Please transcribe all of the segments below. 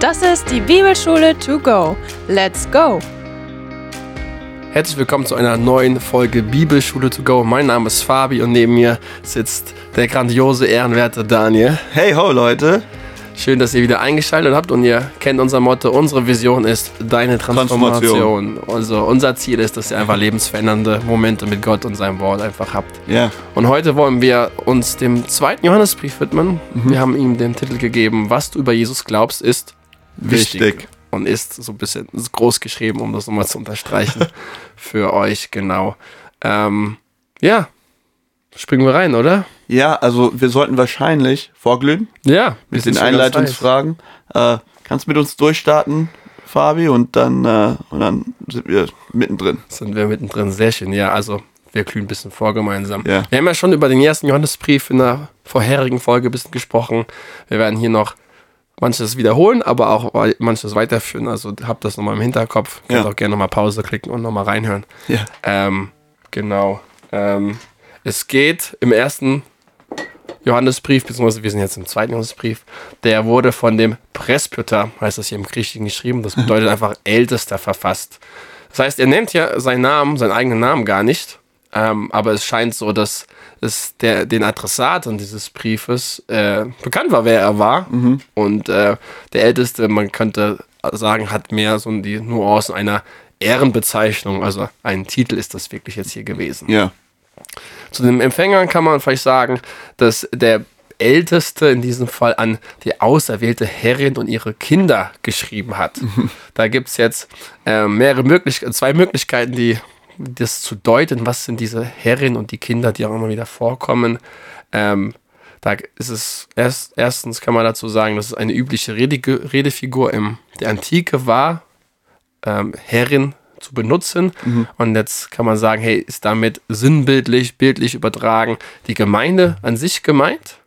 Das ist die Bibelschule to go. Let's go! Herzlich willkommen zu einer neuen Folge Bibelschule to go. Mein Name ist Fabi und neben mir sitzt der grandiose, ehrenwerte Daniel. Hey ho Leute! Schön, dass ihr wieder eingeschaltet habt und ihr kennt unser Motto. Unsere Vision ist deine Transformation. Also unser Ziel ist, dass ihr einfach lebensverändernde Momente mit Gott und seinem Wort einfach habt. Ja. Und heute wollen wir uns dem zweiten Johannesbrief widmen. Mhm. Wir haben ihm den Titel gegeben, was du über Jesus glaubst, ist wichtig. Wichtig. Und ist so ein bisschen groß geschrieben, um das nochmal zu unterstreichen. für euch, genau. Ähm, ja, springen wir rein, oder? Ja, also wir sollten wahrscheinlich vorglühen Ja, mit den Einleitungsfragen. Äh, kannst mit uns durchstarten, Fabi, und dann, äh, und dann sind wir mittendrin. Sind wir mittendrin, sehr schön. Ja, also wir glühen ein bisschen vor gemeinsam. Ja. Wir haben ja schon über den ersten Johannesbrief in der vorherigen Folge ein bisschen gesprochen. Wir werden hier noch manches wiederholen, aber auch manches weiterführen. Also habt das nochmal im Hinterkopf. Könnt Ja. auch gerne nochmal Pause klicken und nochmal reinhören. Ja. Ähm, genau. Ähm, es geht im ersten Johannesbrief, beziehungsweise wir sind jetzt im zweiten Johannesbrief, der wurde von dem Presbyter, heißt das hier im Griechischen geschrieben, das bedeutet einfach Ältester verfasst. Das heißt, er nennt ja seinen Namen, seinen eigenen Namen gar nicht, ähm, aber es scheint so, dass es der, den Adressaten dieses Briefes äh, bekannt war, wer er war. Und äh, der Älteste, man könnte sagen, hat mehr so die Nuancen einer Ehrenbezeichnung, also ein Titel ist das wirklich jetzt hier gewesen. Ja. Zu den Empfängern kann man vielleicht sagen, dass der Älteste in diesem Fall an die auserwählte Herrin und ihre Kinder geschrieben hat. Da gibt es jetzt äh, mehrere Möglich zwei Möglichkeiten, die das zu deuten, was sind diese Herrin und die Kinder, die auch immer wieder vorkommen. Ähm, da ist es erst, erstens kann man dazu sagen, dass es eine übliche Rede, Redefigur in der Antike war, ähm, Herrin zu benutzen. Und jetzt kann man sagen, hey, ist damit sinnbildlich, bildlich übertragen die Gemeinde an sich gemeint?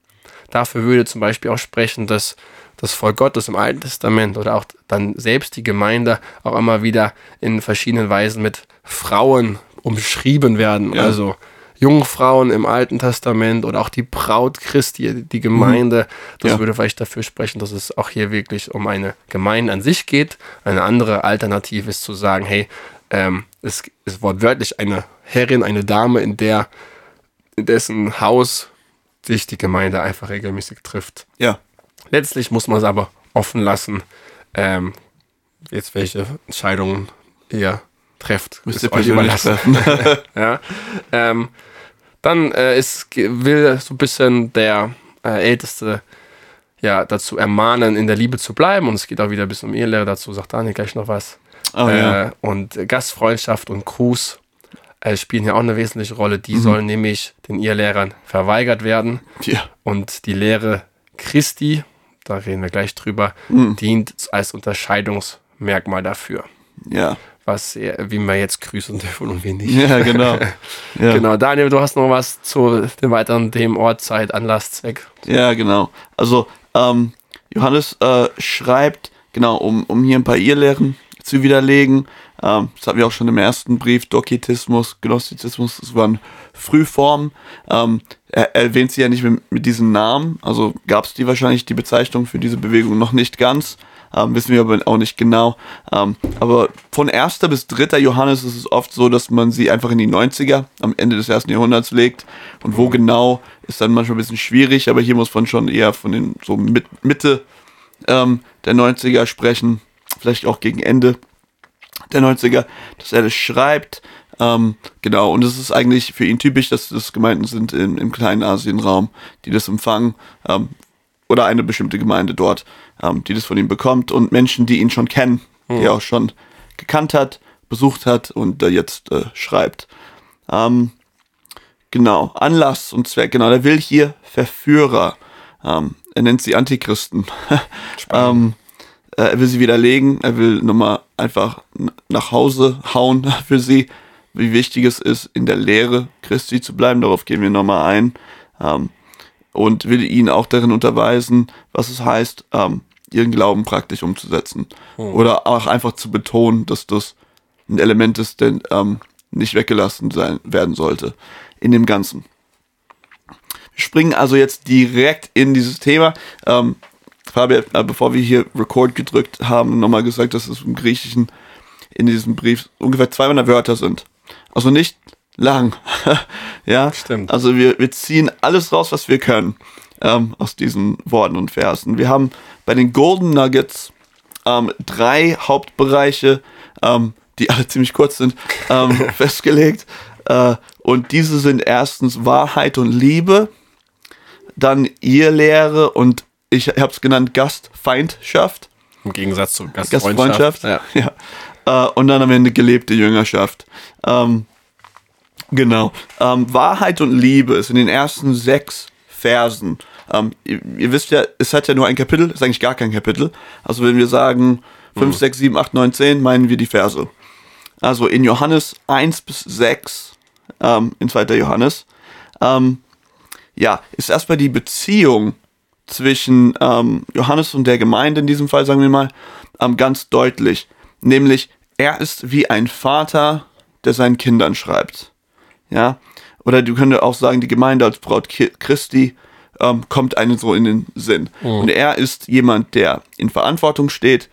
Dafür würde zum Beispiel auch sprechen, dass das Volk Gottes im Alten Testament oder auch dann selbst die Gemeinde auch immer wieder in verschiedenen Weisen mit Frauen umschrieben werden. Ja. Also Jungfrauen im Alten Testament oder auch die Braut Christi, die Gemeinde. Das Ja. würde vielleicht dafür sprechen, dass es auch hier wirklich um eine Gemeinde an sich geht. Eine andere Alternative ist zu sagen, hey, ähm, es ist wortwörtlich eine Herrin, eine Dame, in der in dessen Haus sich die Gemeinde einfach regelmäßig trifft. Ja. Letztlich muss man es aber offen lassen, ähm, jetzt welche Entscheidungen ihr trefft. Müsst ihr euch treffen. ja. ähm, dann äh, ist, will so ein bisschen der äh, Älteste ja, dazu ermahnen, in der Liebe zu bleiben. Und es geht auch wieder ein bisschen um Ehelehre. Dazu sagt Daniel gleich noch was. Oh, ja. äh, und Gastfreundschaft und Gruß äh, spielen hier auch eine wesentliche Rolle. Mhm. Die sollen nämlich den Irrlehrern verweigert werden. ja. Und die Lehre Christi, da reden wir gleich drüber, Mhm. dient als Unterscheidungsmerkmal dafür. Ja. Was, wie wir jetzt grüßen dürfen und wie nicht. Ja, genau. Ja. Genau, Daniel, du hast noch was zu den weiteren Themen Ort, Zeit, Anlass, Zweck. Ja, genau. Also, ähm, Johannes äh, schreibt, genau, um, um hier ein paar Irrlehren zu widerlegen. Ähm, das hatten wir auch schon im ersten Brief, Doketismus, Gnostizismus, das waren Frühformen. Ähm, er er erwähnt sie ja nicht mit, mit diesen Namen, also gab es die wahrscheinlich, die Bezeichnung für diese Bewegung noch nicht ganz. Ähm, wissen wir aber auch nicht genau. Ähm, aber von 1. bis 3. Johannes ist es oft so, dass man sie einfach in die 90er am Ende des ersten Jahrhunderts legt. Und wo genau, ist dann manchmal ein bisschen schwierig, aber hier muss man schon eher von den so mit, Mitte ähm, der 90er sprechen, vielleicht auch gegen Ende der 90er, dass er das schreibt. Ähm, genau, und es ist eigentlich für ihn typisch, dass das Gemeinden sind im, im kleinen Asienraum, die das empfangen. Ähm, oder eine bestimmte Gemeinde dort, ähm, die das von ihm bekommt. Und Menschen, die ihn schon kennen, die er auch schon gekannt hat, besucht hat und äh, jetzt äh, schreibt. Ähm, genau, Anlass und Zweck, genau, der will hier Verführer. Ähm, er nennt sie Antichristen. ähm, äh, er will sie widerlegen, er will nochmal einfach nach Hause hauen für sie, wie wichtig es ist, in der Lehre Christi zu bleiben. Darauf gehen wir nochmal ein. Ähm, und will ihn auch darin unterweisen, was es heißt, ähm, ihren Glauben praktisch umzusetzen. Oder auch einfach zu betonen, dass das ein Element ist, der ähm, nicht weggelassen sein, werden sollte in dem Ganzen. Wir springen also jetzt direkt in dieses Thema. Ähm, Fabi hat, äh, bevor wir hier Record gedrückt haben, nochmal gesagt, dass es im Griechischen in diesem Brief ungefähr 200 Wörter sind. Also nicht lang. ja, Stimmt. Also wir, wir ziehen alles raus, was wir können ähm, aus diesen Worten und Versen. Wir haben bei den Golden Nuggets ähm, drei Hauptbereiche, ähm, die alle ziemlich kurz sind, ähm, festgelegt. Äh, und diese sind erstens Wahrheit und Liebe, dann Irrlehre und ich habe es genannt Gastfeindschaft. Im Gegensatz zu Gastfreundschaft. Gastfreundschaft. Ja. Ja. Äh, und dann am Ende gelebte Jüngerschaft. Ähm, genau. Ähm, Wahrheit und Liebe ist in den ersten sechs Versen. Ähm, ihr, ihr wisst ja, es hat ja nur ein Kapitel, ist eigentlich gar kein Kapitel. Also wenn wir sagen 5, 6, 7, 8, 9, 10, meinen wir die Verse. Also in Johannes 1 bis 6, ähm, in 2. Johannes, ähm, ja, ist erstmal die Beziehung zwischen ähm, Johannes und der Gemeinde in diesem Fall, sagen wir mal, ähm, ganz deutlich. Nämlich, er ist wie ein Vater, der seinen Kindern schreibt. Ja, oder du könntest auch sagen, die Gemeinde als Braut Christi ähm, kommt einem so in den Sinn. Und er ist jemand, der in Verantwortung steht.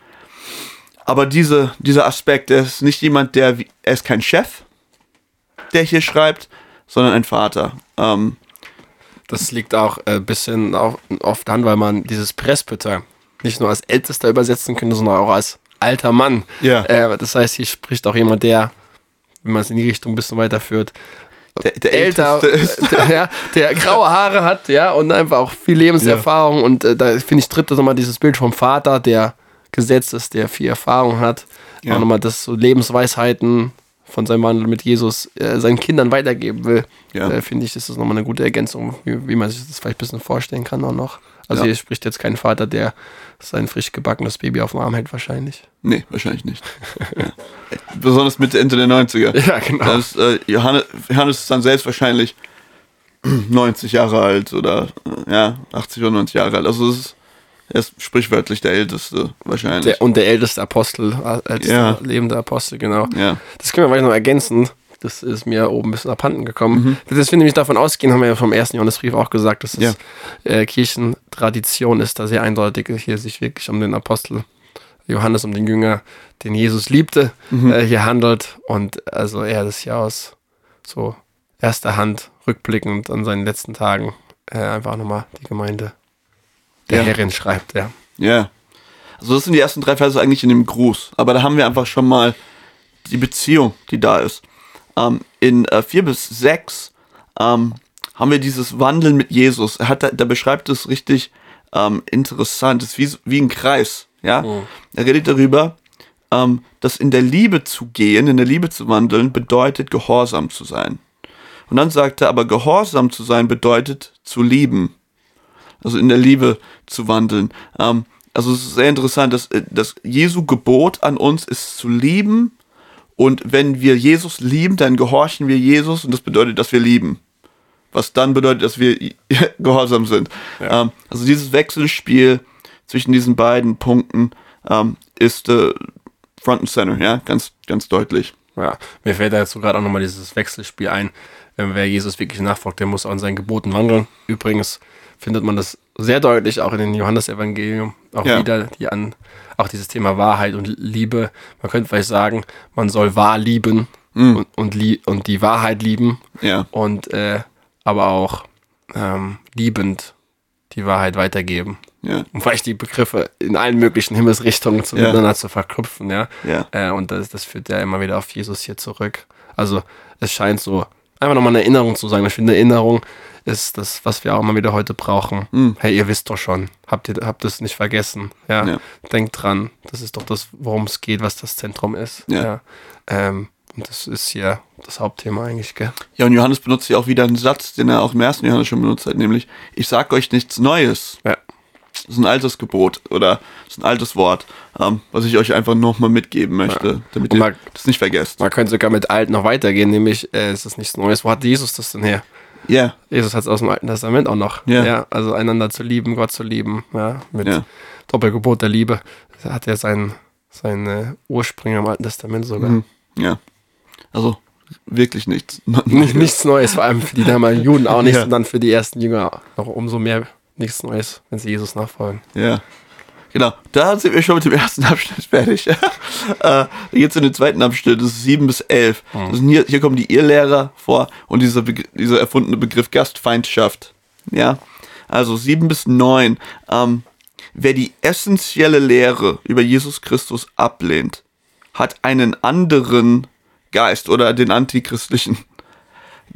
Aber diese, dieser Aspekt, er ist nicht jemand, der, er ist kein Chef, der hier schreibt, sondern ein Vater. Ähm, Das liegt auch ein bisschen auf, oft an, weil man dieses Presbyter nicht nur als Ältester übersetzen könnte, sondern auch als alter Mann. Ja. Äh, das heißt, hier spricht auch jemand, der, wenn man es in die Richtung ein bisschen weiterführt, der, der älter, ist. der, ja, der graue Haare hat, ja, und einfach auch viel Lebenserfahrung. Und äh, da finde ich, tritt das nochmal dieses Bild vom Vater, der gesetzt ist, der viel Erfahrung hat. Ja. Auch nochmal das so Lebensweisheiten von seinem Wandel mit Jesus äh, seinen Kindern weitergeben will. Ja. Äh, finde ich, ist das nochmal eine gute Ergänzung, wie, wie man sich das vielleicht ein bisschen vorstellen kann auch noch. Also Ja. hier spricht jetzt kein Vater, der sein frisch gebackenes Baby auf dem Arm hält, wahrscheinlich. Nee, wahrscheinlich nicht. ja. Besonders Mitte, Ende der 90er. Ja, genau. Das, äh, Johannes, Johannes ist dann selbst wahrscheinlich 90 Jahre alt oder ja, 80 oder 90 Jahre alt. Also es ist, er ist sprichwörtlich der Älteste wahrscheinlich. Der, und der älteste Apostel, älteste Ja. lebende Apostel, genau. ja. Das können wir vielleicht noch ergänzen. Das ist mir oben ein bisschen abhanden gekommen. Mhm. Das wir nämlich davon ausgehen, haben wir ja vom ersten Johannesbrief auch gesagt, dass es Ja. äh, Kirchentradition ist, da sehr eindeutig hier sich wirklich um den Apostel Johannes, um den Jünger, den Jesus liebte, Mhm. äh, hier handelt. Und also er das hier aus so erster Hand rückblickend an seinen letzten Tagen äh, einfach nochmal die Gemeinde der Ja. Herrin schreibt, ja. Ja. Also das sind die ersten drei Verse eigentlich in dem Gruß. Aber da haben wir einfach schon mal die Beziehung, die da ist. Ähm, in äh, 4 bis 6 ähm, haben wir dieses Wandeln mit Jesus. Er hat da, da beschreibt es richtig ähm, interessant. Es ist wie, wie ein Kreis. Ja? Er redet darüber, ähm, dass in der Liebe zu gehen, in der Liebe zu wandeln, bedeutet gehorsam zu sein. Und dann sagt er, aber gehorsam zu sein bedeutet zu lieben also in der Liebe zu wandeln. Ähm, also es ist sehr interessant, dass, äh, dass Jesu Gebot an uns ist zu lieben und wenn wir Jesus lieben, dann gehorchen wir Jesus und das bedeutet, dass wir lieben. Was dann bedeutet, dass wir gehorsam sind. Ähm, also dieses Wechselspiel zwischen diesen beiden Punkten ähm, ist äh, Front and Center, ja, ganz, ganz deutlich. Ja, mir fällt da jetzt so gerade auch nochmal dieses Wechselspiel ein. Wenn wer Jesus wirklich nachfolgt, der muss an seinen Geboten wandeln. Übrigens findet man das sehr deutlich auch in den Johannesevangelium auch Ja. wieder, die an auch dieses Thema Wahrheit und Liebe. Man könnte vielleicht sagen, man soll wahr lieben und, und, lie und die Wahrheit lieben Ja, und äh, aber auch ähm, liebend die Wahrheit weitergeben. ja, Um vielleicht die Begriffe in allen möglichen Himmelsrichtungen zu- miteinander zu verknüpfen, ja. Ja. Äh, und das, das führt ja immer wieder auf Jesus hier zurück. Also es scheint so einfach nochmal eine Erinnerung zu sein. Ich finde, eine Erinnerung ist das, was wir auch immer wieder heute brauchen. Hey, ihr wisst doch schon, habt ihr habt es nicht vergessen. Ja? Ja. Denkt dran, das ist doch das, worum es geht, was das Zentrum ist. Ja. Ähm, und das ist hier das Hauptthema eigentlich, gell? Ja, und Johannes benutzt hier auch wieder einen Satz, den er auch im ersten Johannes schon benutzt hat, nämlich, ich sag euch nichts Neues. Ja. Das ist ein altes Gebot oder das ist ein altes Wort, ähm, was ich euch einfach nochmal mitgeben möchte, damit Und ihr das nicht vergesst. Man könnte sogar mit alt noch weitergehen, nämlich äh, es ist nichts Neues. Wo hat Jesus das denn her? Ja, Jesus hat es aus dem Alten Testament auch noch. Ja. also einander zu lieben, Gott zu lieben. Ja, mit Ja. Doppelgebot der Liebe. Da hat er seinen, seine Ursprünge im Alten Testament sogar. Mhm. ja. Also wirklich nichts. Nicht, nichts Neues, vor allem für die damaligen Juden auch nichts Ja. und dann für die ersten Jünger noch umso mehr nichts Neues, wenn sie Jesus nachfolgen. Ja. Genau, da sind wir schon mit dem ersten Abschnitt fertig. äh, da geht's in den zweiten Abschnitt, das ist 7 bis 11. Das sind hier, hier kommen die Irrlehrer vor und dieser, Begr- dieser erfundene Begriff Gastfeindschaft. Ja, also 7 bis 9. Ähm, wer die essentielle Lehre über Jesus Christus ablehnt, hat einen anderen Geist oder den antichristlichen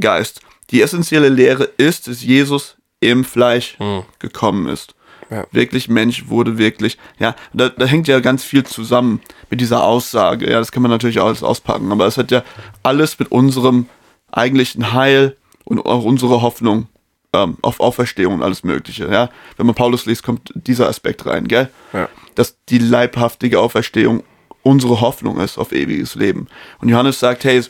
Geist. Die essentielle Lehre ist, dass Jesus im Fleisch gekommen ist. Ja. Wirklich Mensch wurde wirklich, ja, da, da hängt ja ganz viel zusammen mit dieser Aussage. Ja, das kann man natürlich alles auspacken, aber es hat ja alles mit unserem eigentlichen Heil und auch unsere Hoffnung ähm, auf Auferstehung und alles Mögliche. Ja, wenn man Paulus liest, kommt dieser Aspekt rein, gell? Ja. Dass die leibhaftige Auferstehung unsere Hoffnung ist auf ewiges Leben. Und Johannes sagt, hey,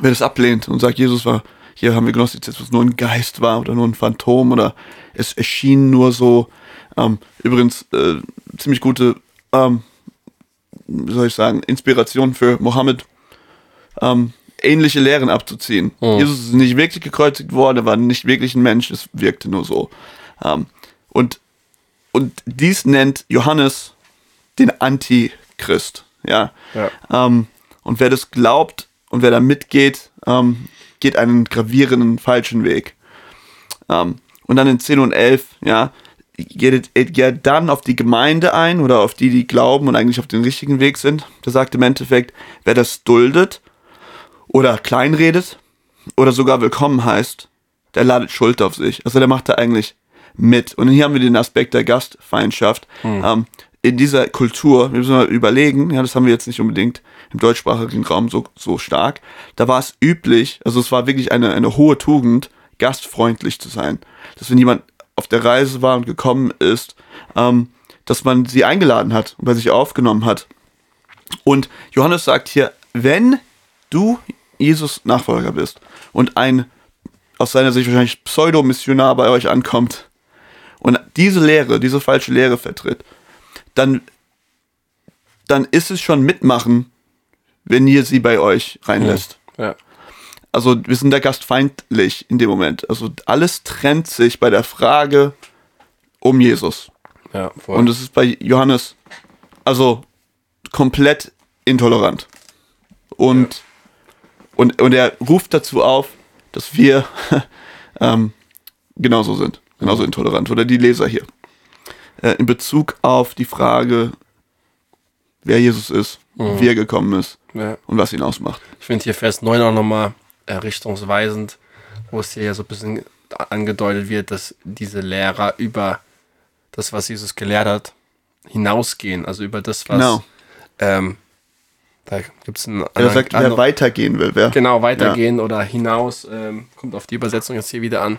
wer das ablehnt und sagt, Jesus war, hier haben wir Gnostizismus, nur ein Geist war oder nur ein Phantom oder es erschien nur so. Ähm, übrigens, äh, ziemlich gute, ähm, wie soll ich sagen, Inspiration für Mohammed, ähm, ähnliche Lehren abzuziehen. Jesus ist nicht wirklich gekreuzigt worden, er war nicht wirklich ein Mensch, es wirkte nur so. Ähm, und, und dies nennt Johannes den Antichrist. Ja. Ja. Ähm, und wer das glaubt und wer da mitgeht, ähm, geht einen gravierenden falschen Weg. Ähm, und dann in 10 und 11, ja, geht, er dann auf die Gemeinde ein oder auf die, die glauben und eigentlich auf den richtigen Weg sind. Der sagt im Endeffekt, wer das duldet oder kleinredet oder sogar willkommen heißt, der ladet Schuld auf sich. Also der macht da eigentlich mit. Und hier haben wir den Aspekt der Gastfeindschaft. Ähm, in dieser Kultur, wir müssen mal überlegen, ja, das haben wir jetzt nicht unbedingt im deutschsprachigen Raum so, so stark, da war es üblich, also es war wirklich eine, eine hohe Tugend, gastfreundlich zu sein. Dass wenn jemand auf der Reise war und gekommen ist, ähm, dass man sie eingeladen hat und bei sich aufgenommen hat. Und Johannes sagt hier, wenn du Jesus Nachfolger bist und ein aus seiner Sicht wahrscheinlich Pseudo-Missionar bei euch ankommt und diese Lehre, diese falsche Lehre vertritt, dann, dann ist es schon mitmachen, wenn ihr sie bei euch reinlässt. Ja. Also wir sind da gastfeindlich in dem Moment. Also alles trennt sich bei der Frage um Jesus. Ja, voll. Und es ist bei Johannes also komplett intolerant. Und, und, und er ruft dazu auf, dass wir ähm, genauso sind, genauso intolerant. Oder die Leser hier. Äh, in Bezug auf die Frage, wer Jesus ist, wie er gekommen ist ja. und was ihn ausmacht. Ich finde hier Vers 9 auch nochmal äh, richtungsweisend, wo es hier ja so ein bisschen angedeutet wird, dass diese Lehrer über das, was Jesus gelehrt hat, hinausgehen. Also über das, was. Genau. Ähm, da gibt es einen Er sagt, wer weitergehen will, wer. Genau, weitergehen oder hinaus. Ähm, kommt auf die Übersetzung jetzt hier wieder an.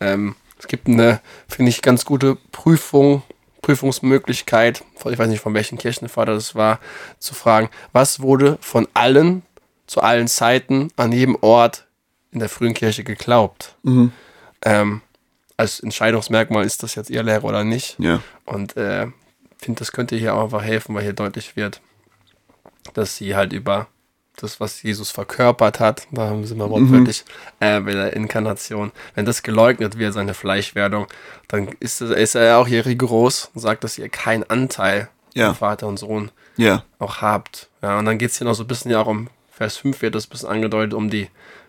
Ähm, es gibt eine, finde ich, ganz gute Prüfung, Prüfungsmöglichkeit, ich weiß nicht, von welchem Kirchenvater das war, zu fragen, was wurde von allen zu allen Zeiten an jedem Ort in der frühen Kirche geglaubt? Ähm, als Entscheidungsmerkmal ist das jetzt ihr Lehrer oder nicht. Ja. Und äh, finde, das könnte hier auch einfach helfen, weil hier deutlich wird, dass sie halt über das, was Jesus verkörpert hat, da sind wir wortwörtlich äh, bei der Inkarnation, wenn das geleugnet wird, seine Fleischwerdung, dann ist, ist er ja auch hier rigoros und sagt, dass ihr keinen Anteil Ja. Vater und Sohn Ja. auch habt. Ja, und dann geht es hier noch so ein bisschen ja auch um, Vers 5 wird das ein bisschen angedeutet, um die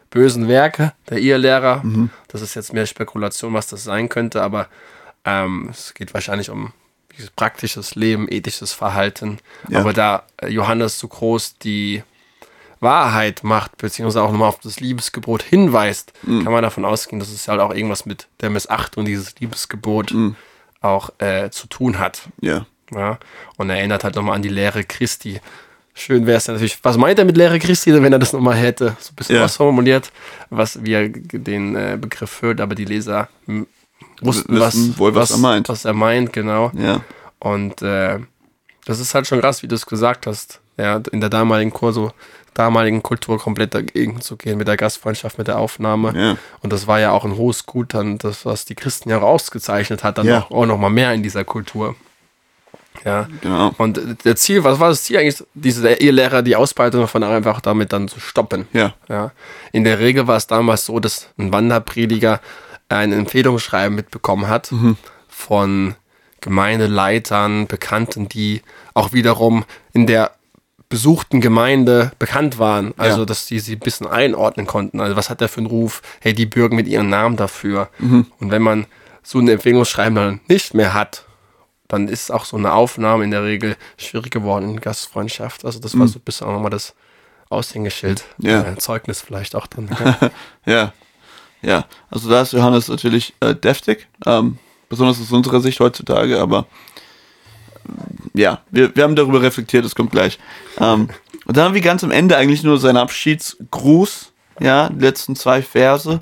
bösen Werke der Irrlehrer. Das ist jetzt mehr Spekulation, was das sein könnte, aber ähm, es geht wahrscheinlich um praktisches Leben, ethisches Verhalten. Ja. Aber da äh, Johannes so groß die Wahrheit macht, beziehungsweise auch nochmal auf das Liebesgebot hinweist, kann man davon ausgehen, dass es halt auch irgendwas mit der Missachtung dieses Liebesgebot auch äh, zu tun hat. Ja. Ja, und er erinnert halt nochmal an die Lehre Christi. Schön wäre es natürlich, was meint er mit Lehre Christi, wenn er das nochmal hätte? So ein bisschen Ja. ausformuliert, was, wie g- den äh, Begriff führt, aber die Leser wussten, was, wohl, was er meint. Was er meint, genau. Ja. Und äh, das ist halt schon krass, wie du es gesagt hast. Ja, in der damaligen Kurso, damaligen Kultur komplett dagegen zu gehen mit der Gastfreundschaft, mit der Aufnahme. Ja. Und das war ja auch ein hohes Gut, dann das, was die Christen ja auch ausgezeichnet hat, dann Ja. auch, auch noch mal mehr in dieser Kultur. Ja. Genau. Und der Ziel, was war das Ziel eigentlich, diese Ehelehrer, die Ausbreitung davon einfach damit dann zu stoppen? Ja. Ja. In der Regel war es damals so, dass ein Wanderprediger ein Empfehlungsschreiben mitbekommen hat von Gemeindeleitern, Bekannten, die auch wiederum in der besuchten Gemeinde bekannt waren. Also, Ja. dass die sie ein bisschen einordnen konnten. Also, was hat der für einen Ruf? Hey, die bürgen mit ihren Namen dafür. Mhm. Und wenn man so ein Empfehlungsschreiben dann nicht mehr hat, dann ist auch so eine Aufnahme in der Regel schwierig geworden in Gastfreundschaft. Also, das war so ein bisschen auch nochmal das Aushängeschild. Mhm. Ja. Äh, Zeugnis vielleicht auch dann. Ja. Ja. Also da ist Johannes natürlich äh, deftig, ähm, besonders aus unserer Sicht heutzutage, aber ja, wir, wir haben darüber reflektiert, das kommt gleich. Ähm, und dann haben wir ganz am Ende eigentlich nur seinen Abschiedsgruß, ja, die letzten zwei Verse.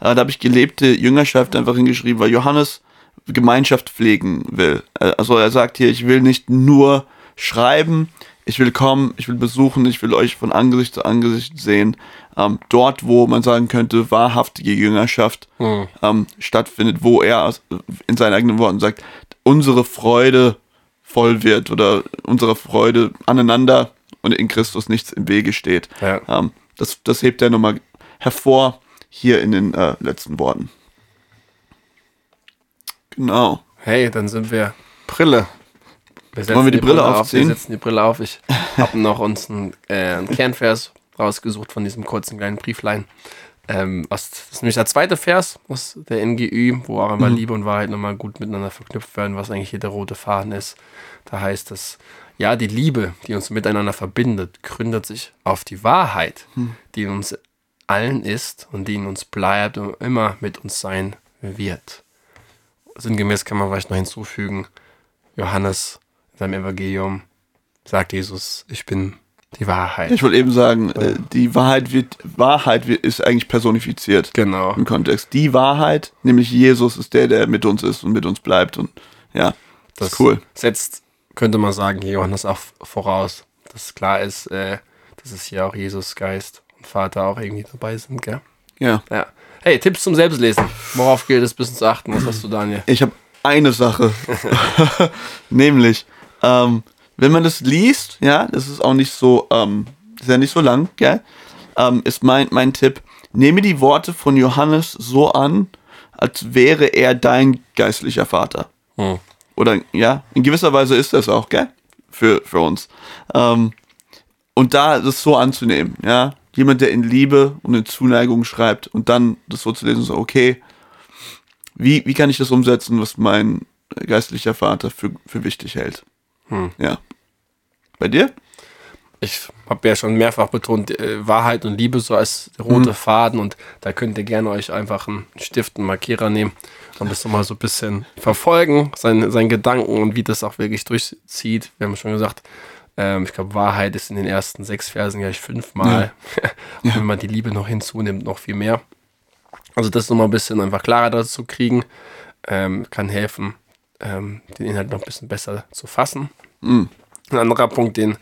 Äh, da habe ich gelebte Jüngerschaft einfach hingeschrieben, weil Johannes Gemeinschaft pflegen will. Äh, Also er sagt hier, ich will nicht nur schreiben, ich will kommen, ich will besuchen, ich will euch von Angesicht zu Angesicht sehen. Ähm, dort, wo man sagen könnte, wahrhaftige Jüngerschaft Hm. ähm, stattfindet, wo er in seinen eigenen Worten sagt, unsere Freude voll wird oder unsere Freude aneinander und in Christus nichts im Wege steht. Ja. Ähm, das, das hebt er nochmal hervor hier in den äh, letzten Worten. Genau. Hey, dann sind wir Brille. Wir Wollen wir die Brille auf. aufziehen? Wir setzen die Brille auf. Ich habe noch uns einen, äh, einen Kernvers rausgesucht von diesem kurzen kleinen Brieflein. Ähm, was, das ist nämlich der zweite Vers aus der NGÜ, wo auch immer Liebe und Wahrheit nochmal gut miteinander verknüpft werden, was eigentlich hier der rote Faden ist. Da heißt es, ja, die Liebe, die uns miteinander verbindet, gründet sich auf die Wahrheit, die in uns allen ist und die in uns bleibt und immer mit uns sein wird. Sinngemäß kann man vielleicht noch hinzufügen, Johannes in seinem Evangelium sagt Jesus, ich bin die Wahrheit. Ich wollte eben sagen, äh, die Wahrheit wird, Wahrheit wird, ist eigentlich personifiziert genau. im Kontext. Die Wahrheit, nämlich Jesus, ist der, der mit uns ist und mit uns bleibt. Und ja, das ist cool. setzt, könnte man sagen, hier Johannes auch voraus, dass klar ist, äh, dass es hier auch Jesus Geist und Vater auch irgendwie dabei sind, gell? Ja. Ja. Hey, Tipps zum Selbstlesen. Worauf gilt es, bisschen zu achten? Was hast du, Daniel? Ich habe eine Sache. Nämlich, ähm, wenn man das liest, ja, das ist auch nicht so, ähm, ist ja nicht so lang, gell? Ähm, ist mein, mein Tipp, nehme die Worte von Johannes so an, als wäre er dein geistlicher Vater. Hm. Oder ja, in gewisser Weise ist das auch, gell? Für, für uns. Ähm, und da das so anzunehmen, ja. Jemand, der in Liebe und in Zuneigung schreibt und dann das so zu lesen, so, okay, wie, wie kann ich das umsetzen, was mein geistlicher Vater für, für wichtig hält? Hm. Ja. Bei dir? ich habe ja schon mehrfach betont, äh, Wahrheit und Liebe so als rote Faden und da könnt ihr gerne euch einfach einen Stift, einen Markierer nehmen und das nochmal so ein bisschen verfolgen, seinen, Gedanken und wie das auch wirklich durchzieht. Wir haben schon gesagt, ähm, ich glaube, Wahrheit ist in den ersten sechs Versen gleich fünfmal. und wenn man die Liebe noch hinzunimmt, noch viel mehr. Also das nochmal ein bisschen einfach klarer dazu kriegen, ähm, kann helfen, ähm, den Inhalt noch ein bisschen besser zu fassen. Ein anderer Punkt, den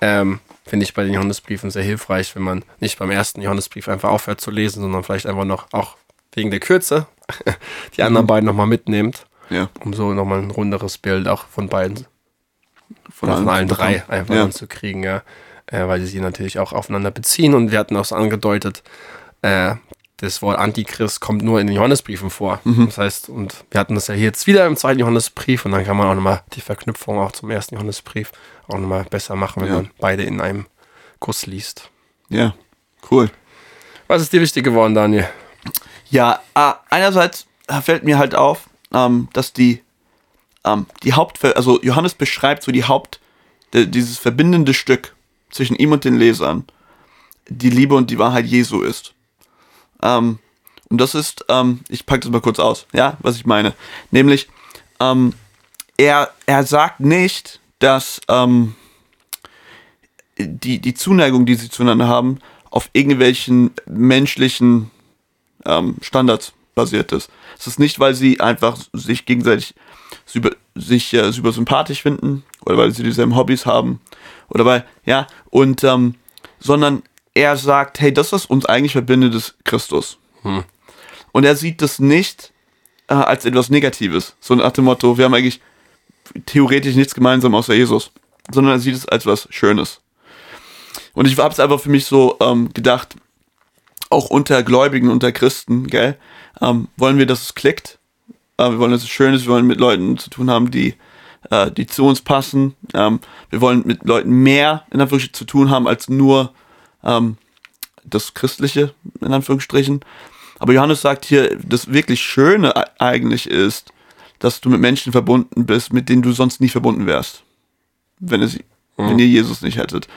ähm, finde ich bei den Johannesbriefen sehr hilfreich, wenn man nicht beim ersten Johannesbrief einfach aufhört zu lesen, sondern vielleicht einfach noch, auch wegen der Kürze, die anderen beiden nochmal mitnimmt, Ja. um so nochmal ein runderes Bild auch von beiden, Von, von allen drei einfach Ja. dann zu kriegen, ja. Äh, weil sie sich natürlich auch aufeinander beziehen und wir hatten auch so angedeutet, äh, das Wort Antichrist kommt nur in den Johannesbriefen vor. Mhm. Das heißt, und wir hatten das ja hier jetzt wieder im zweiten Johannesbrief und dann kann man auch nochmal die Verknüpfung auch zum ersten Johannesbrief auch nochmal besser machen, wenn Ja. man beide in einem Kuss liest. ja, cool. Was ist dir wichtig geworden, Daniel? Ja, äh, einerseits äh, fällt mir halt auf, ähm, dass die, ähm, die Haupt, also Johannes beschreibt so die Haupt, dieses verbindende Stück zwischen ihm und den Lesern, die Liebe und die Wahrheit Jesu ist. Ähm, und das ist, ähm, ich packe das mal kurz aus, ja, was ich meine. Nämlich, ähm, er, er sagt nicht, dass ähm, die, die Zuneigung, die sie zueinander haben, auf irgendwelchen menschlichen ähm, Standards basiert ist. Es ist nicht, weil sie einfach sich gegenseitig super, sich äh, super sympathisch finden oder weil sie dieselben Hobbys haben oder weil, ja, und, ähm, sondern er sagt, hey, das, was uns eigentlich verbindet, ist Christus. Und er sieht das nicht äh, als etwas Negatives, so nach dem Motto, wir haben eigentlich theoretisch nichts gemeinsam außer Jesus, sondern er sieht es als was Schönes. Und ich habe es einfach für mich so ähm, gedacht, auch unter Gläubigen, unter Christen, gell, ähm, wollen wir, dass es klickt? Äh, wir wollen, dass es schön ist. Wir wollen mit Leuten zu tun haben, die, äh, die zu uns passen. Ähm, wir wollen mit Leuten mehr in Anführungsstrichen zu tun haben als nur ähm, das Christliche in Anführungsstrichen. Aber Johannes sagt hier, das wirklich Schöne e- eigentlich ist, dass du mit Menschen verbunden bist, mit denen du sonst nie verbunden wärst, wenn, es, wenn ihr Jesus nicht hättet.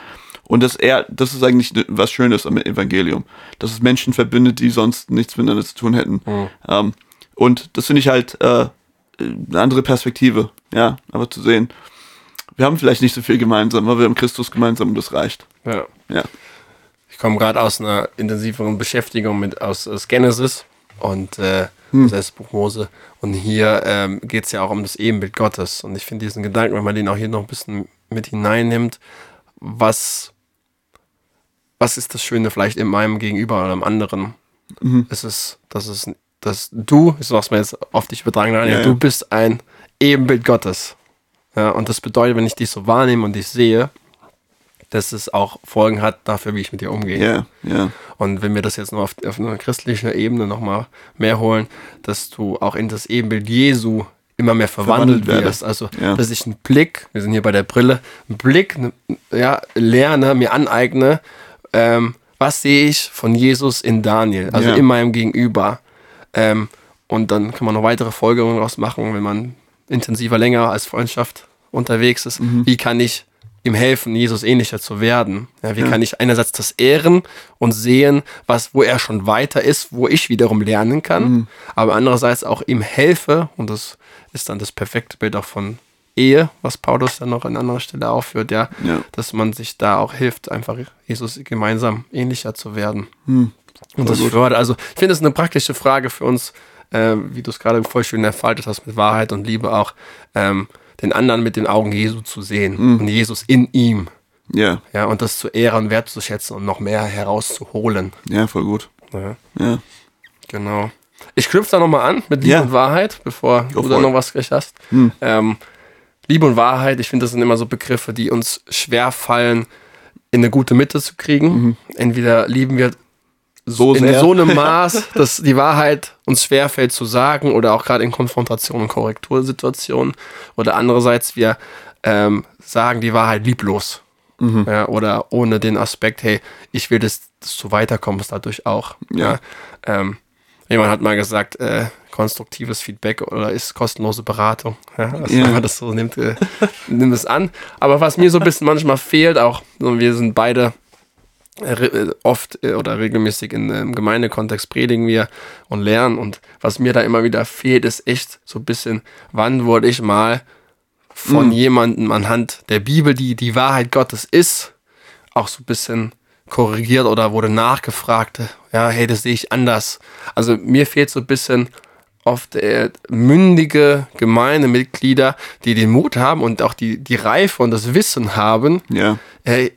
Und dass er, das ist eigentlich was Schönes am Evangelium, dass es Menschen verbindet, die sonst nichts miteinander zu tun hätten. Ähm, und das finde ich halt äh, eine andere Perspektive, ja, aber zu sehen, wir haben vielleicht nicht so viel gemeinsam, aber wir haben Christus gemeinsam und das reicht. Ja. Ja. Ich komme gerade aus einer intensiveren Beschäftigung mit aus, aus Genesis und äh, Hm. das erste Buch Mose. Und hier ähm, geht es ja auch um das Ebenbild Gottes. Und ich finde diesen Gedanken, wenn man den auch hier noch ein bisschen mit hineinnimmt, was, was ist das Schöne vielleicht in meinem Gegenüber oder im anderen? Mhm. Es ist, dass es, dass du, ich sag's mal jetzt auf dich übertragen, Daniel, Ja, du ja. bist ein Ebenbild Gottes. Ja, und das bedeutet, wenn ich dich so wahrnehme und dich sehe, dass es auch Folgen hat dafür, wie ich mit dir umgehe. Ja, ja. Und wenn wir das jetzt noch auf, auf einer christlichen Ebene nochmal mehr holen, dass du auch in das Ebenbild Jesu immer mehr verwandelt, Verwandelt wirst. Also, Ja. dass ich einen Blick, wir sind hier bei der Brille, einen Blick ja, lerne, mir aneigne, ähm, was sehe ich von Jesus in Daniel, also Ja. in meinem Gegenüber. Ähm, und dann kann man noch weitere Folgerungen daraus machen, wenn man intensiver länger als Freundschaft unterwegs ist. Mhm. Wie kann ich ihm helfen, Jesus ähnlicher zu werden? Ja, wie kann ich einerseits das ehren und sehen, was, wo er schon weiter ist, wo ich wiederum lernen kann, Mhm. aber andererseits auch ihm helfe, und das ist dann das perfekte Bild auch von Ehe, was Paulus dann noch an anderer Stelle aufführt, ja, Ja. dass man sich da auch hilft, einfach Jesus gemeinsam ähnlicher zu werden. Hm. Und das fördert, also ich finde es eine praktische Frage für uns, äh, wie du es gerade voll schön entfaltet hast, mit Wahrheit und Liebe auch, ähm, den anderen mit den Augen Jesu zu sehen und Jesus in ihm. Ja, Ja, und das zu ehren, wertzuschätzen und noch mehr herauszuholen. ja, voll gut. Ja, Ja. genau. Ich knüpfe da nochmal an mit Liebe Ja. und Wahrheit, bevor Go du da noch was gleich hast. Ähm, Liebe und Wahrheit, ich finde, das sind immer so Begriffe, die uns schwer fallen, in eine gute Mitte zu kriegen. Entweder lieben wir So in sehr. so einem Maß, dass die Wahrheit uns schwerfällt zu sagen oder auch gerade in Konfrontation und Korrektursituationen. Oder andererseits, wir ähm, sagen die Wahrheit lieblos. Mhm. Ja, oder ohne den Aspekt, hey, ich will, dass, dass du weiterkommst dadurch auch. Ja. Ähm, jemand hat mal gesagt, äh, konstruktives Feedback oder ist kostenlose Beratung. Ja, also Ja. wenn man das so nimmt, äh, nimm es an. Aber was mir so ein bisschen manchmal fehlt, auch, wir sind beide oft äh, oder regelmäßig in einem Gemeindekontext predigen wir und lernen. Und was mir da immer wieder fehlt, ist echt so ein bisschen, wann wurde ich mal von jemandem anhand der Bibel, die die Wahrheit Gottes ist, auch so ein bisschen korrigiert oder wurde nachgefragt. Ja, hey, das sehe ich anders. Also mir fehlt so ein bisschen oft äh, mündige Gemeindemitglieder, die den Mut haben und auch die, die Reife und das Wissen haben, Ja, hey,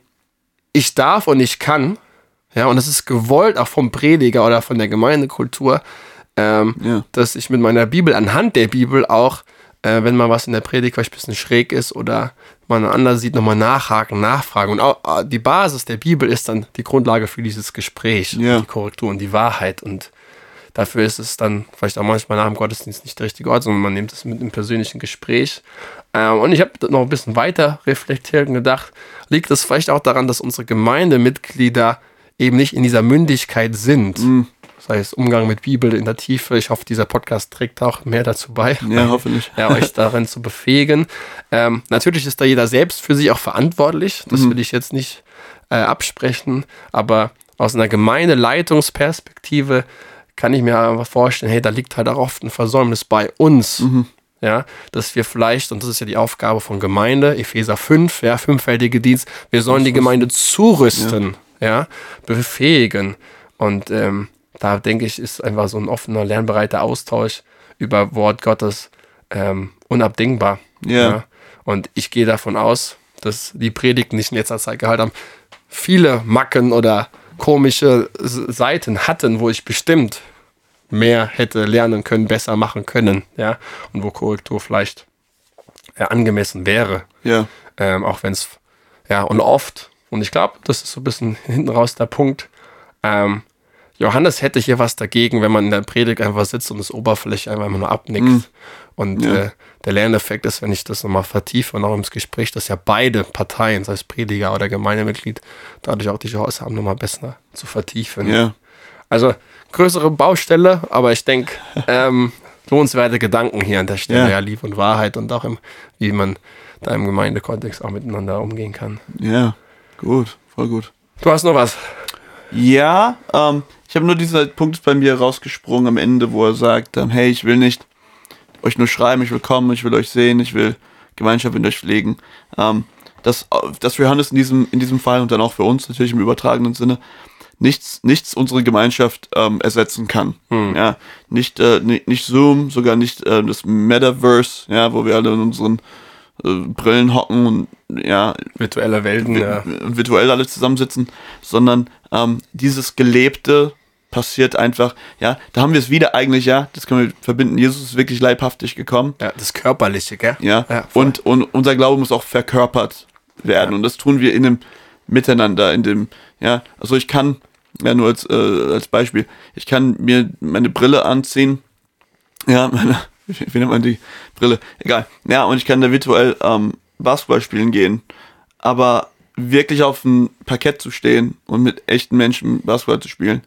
ich darf und ich kann, ja, und das ist gewollt auch vom Prediger oder von der Gemeindekultur, ähm, Ja. dass ich mit meiner Bibel, anhand der Bibel auch, äh, wenn mal was in der Predigt vielleicht ein bisschen schräg ist oder man anders sieht, nochmal nachhaken, nachfragen. Und auch die Basis der Bibel ist dann die Grundlage für dieses Gespräch, Ja. die Korrektur und die Wahrheit. Und dafür ist es dann vielleicht auch manchmal nach dem Gottesdienst nicht der richtige Ort, sondern man nimmt es mit einem persönlichen Gespräch. Ähm, und ich habe noch ein bisschen weiter reflektiert und gedacht, liegt es vielleicht auch daran, dass unsere Gemeindemitglieder eben nicht in dieser Mündigkeit sind. Das heißt, Umgang mit Bibel in der Tiefe. Ich hoffe, dieser Podcast trägt auch mehr dazu bei ja, hoffentlich. ja, euch darin zu befähigen. Ähm, natürlich ist da jeder selbst für sich auch verantwortlich. Das will ich jetzt nicht äh, absprechen. Aber aus einer Gemeindeleitungsperspektive kann ich mir einfach vorstellen, hey, da liegt halt auch oft ein Versäumnis bei uns. Ja, dass wir vielleicht, und das ist ja die Aufgabe von Gemeinde, Epheser 5, ja, fünffältige Dienst, wir sollen die Gemeinde zurüsten, ja, befähigen. Und ähm, da denke ich, ist einfach so ein offener, lernbereiter Austausch über Wort Gottes ähm, unabdingbar. Ja. Und ich gehe davon aus, dass die Predigten, die ich in letzter Zeit gehalten habe, viele Macken oder komische Seiten hatten, wo ich bestimmt mehr hätte lernen können, besser machen können, ja, und wo Korrektur vielleicht ja, angemessen wäre, Ja, ähm, auch wenn es, ja, und oft, und ich glaube, das ist so ein bisschen hinten raus der Punkt, ähm, Johannes hätte hier was dagegen, wenn man in der Predigt einfach sitzt und das Oberfläche einfach nur abnickt. Und Ja. äh, der Lerneffekt ist, wenn ich das nochmal vertiefe und auch im Gespräch, dass ja beide Parteien, sei es Prediger oder Gemeindemitglied, dadurch auch die Chance haben, nochmal besser zu vertiefen. Ja. Also größere Baustelle, aber ich denke, ähm, lohnenswerte Gedanken hier an der Stelle. Ja. Ja, Liebe und Wahrheit und auch im, wie man da im Gemeindekontext auch miteinander umgehen kann. Ja. Gut. Voll gut. Du hast noch was? Ja, ähm, ich habe nur dieser Punkt bei mir rausgesprungen am Ende, wo er sagt, ähm, hey, ich will nicht euch nur schreiben, ich will kommen, ich will euch sehen, ich will Gemeinschaft mit euch pflegen. Ähm, dass, dass für Johannes in diesem, in diesem Fall und dann auch für uns natürlich im übertragenen Sinne nichts, nichts unsere Gemeinschaft ähm, ersetzen kann. Ja, nicht, äh, nicht, nicht Zoom, sogar nicht äh, das Metaverse, ja, wo wir alle in unseren äh, Brillen hocken und ja, Virtuelle Welten, ja. und virtuell alle zusammensitzen, sondern ähm, dieses Gelebte passiert einfach, ja, da haben wir es wieder eigentlich, ja, das können wir verbinden, Jesus ist wirklich leibhaftig gekommen, ja. Das Körperliche, gell? ja, Ja, und, und unser Glaube muss auch verkörpert werden und das tun wir in dem Miteinander, in dem, ja, also ich kann, ja, nur als, äh, als Beispiel, ich kann mir meine Brille anziehen, ja, meine, wie wie nennt man die Brille? Egal. Ja, und ich kann da virtuell ähm, Basketball spielen gehen. Aber wirklich auf dem Parkett zu stehen und mit echten Menschen Basketball zu spielen,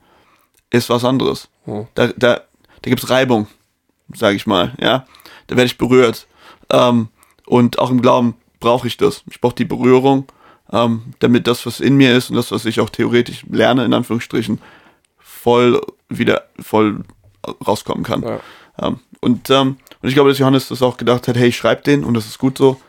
ist was anderes. Da, da, da gibt's Reibung, sage ich mal, ja. Da werde ich berührt. Ähm, und auch im Glauben brauche ich das. Ich brauche die Berührung, ähm, damit das, was in mir ist und das, was ich auch theoretisch lerne, in Anführungsstrichen, voll wieder voll rauskommen kann. Ja. Ähm, und, ähm, und ich glaube, dass Johannes das auch gedacht hat, hey, ich schreib den und das ist gut so,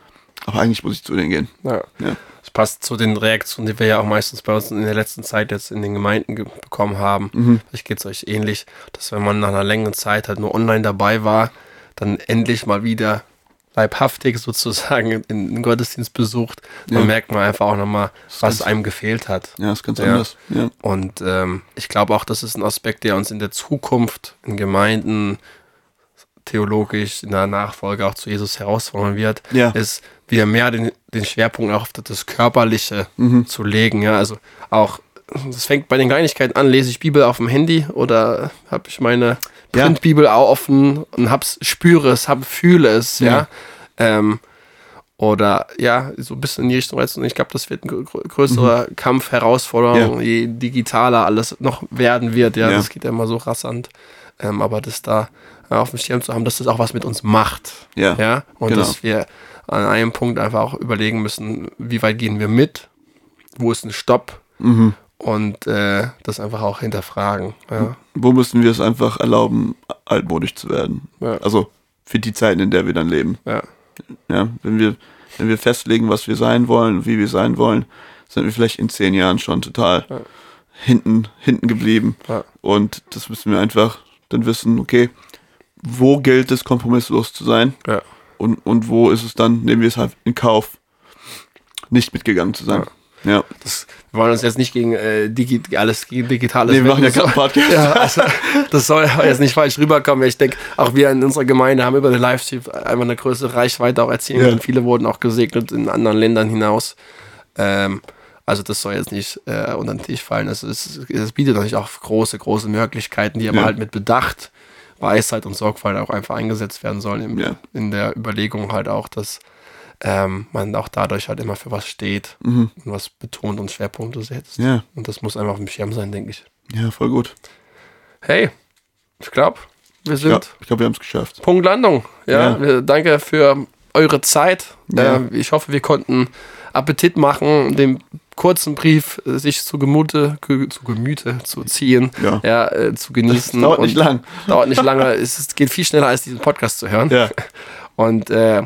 aber eigentlich muss ich zu denen gehen. Ja. Ja. Das passt zu den Reaktionen, die wir ja auch meistens bei uns in der letzten Zeit jetzt in den Gemeinden ge- bekommen haben. Mhm. Vielleicht geht es euch ähnlich, dass wenn man nach einer längeren Zeit halt nur online dabei war, dann endlich mal wieder leibhaftig sozusagen in den Gottesdienst besucht, dann Ja. merkt man einfach auch nochmal, was einem gefehlt hat. Ja, ist ganz Ja. anders. Ja. Und ähm, ich glaube auch, das ist ein Aspekt, der uns in der Zukunft in Gemeinden theologisch in der Nachfolge auch zu Jesus herausfordern wird, Ja. ist wieder mehr den, den Schwerpunkt auf das Körperliche Mhm. zu legen. Ja, also auch, das fängt bei den Kleinigkeiten an, lese ich Bibel auf dem Handy oder habe ich meine Ja. Printbibel auch offen und hab's, spüre es, hab, fühle es, ja. Ja. Ähm, oder ja, so ein bisschen in die Richtung. Und ich glaube, das wird ein grö- größerer Kampf, Herausforderung, Mhm. Ja. je digitaler alles noch werden wird. Ja, Ja. das geht ja immer so rasant. Ähm, aber das da äh, auf dem Schirm zu haben, dass das auch was mit uns macht. Ja. ja? Und genau. dass wir an einem Punkt einfach auch überlegen müssen, wie weit gehen wir mit, wo ist ein Stopp Mhm. und äh, das einfach auch hinterfragen. Ja. Wo müssen wir es einfach erlauben, altmodisch zu werden? Ja. Also für die Zeiten, in der wir dann leben. Ja. Ja, wenn wir, wenn wir festlegen, was wir sein wollen, wie wir sein wollen, sind wir vielleicht in zehn Jahren schon total Ja. hinten, hinten geblieben. Und das müssen wir einfach dann wissen, okay, wo gilt es, kompromisslos zu sein? Ja. Und, und wo ist es dann, nehmen wir es halt in Kauf, nicht mitgegangen zu sein. Ja. Das, wir wollen uns jetzt nicht gegen äh, digi alles gegen Digitales Nee, wir machen wenden. jetzt einen Podcast. Ja, also, das soll jetzt nicht falsch rüberkommen. Ich denke, auch wir in unserer Gemeinde haben über den Livestream einfach eine größere Reichweite auch erzielen Ja. Viele wurden auch gesegnet in anderen Ländern hinaus. Ähm, also das soll jetzt nicht äh, unter den Tisch fallen. Es, ist, es bietet natürlich auch große, große Möglichkeiten, die aber Ja. halt mit Bedacht, Weisheit und Sorgfalt auch einfach eingesetzt werden sollen. Im, Ja. In der Überlegung halt auch, dass ähm, man auch dadurch halt immer für was steht Mhm. und was betont und Schwerpunkte setzt. Ja. Und das muss einfach auf dem Schirm sein, denke ich. Ja, voll gut. Hey, ich glaube, wir sind Ja, ich glaube, wir haben es geschafft. Punkt Landung. Ja, Ja. Wir, danke für eure Zeit. Ja. Äh, ich hoffe, wir konnten Appetit machen, den kurzen Brief äh, sich zu Gemüte, ge, zu Gemüte zu ziehen, Ja. ja, äh, zu genießen. dauert nicht lang. Dauert nicht lange. es, geht viel schneller, als diesen Podcast zu hören. Ja. Und äh,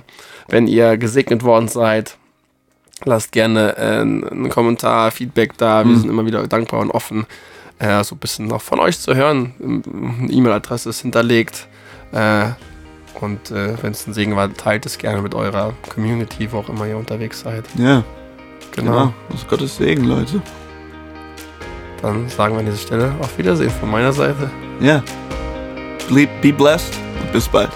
wenn ihr gesegnet worden seid, lasst gerne äh, einen Kommentar, Feedback da. Wir Mhm. sind immer wieder dankbar und offen, äh, so ein bisschen noch von euch zu hören. Eine E-Mail-Adresse ist hinterlegt. Und äh, wenn es ein Segen war, teilt es gerne mit eurer Community, wo auch immer ihr unterwegs seid. Ja, Genau. Das ist Gottes Segen, Leute. Dann sagen wir an dieser Stelle auf Wiedersehen von meiner Seite. Ja. Be blessed und bis bald.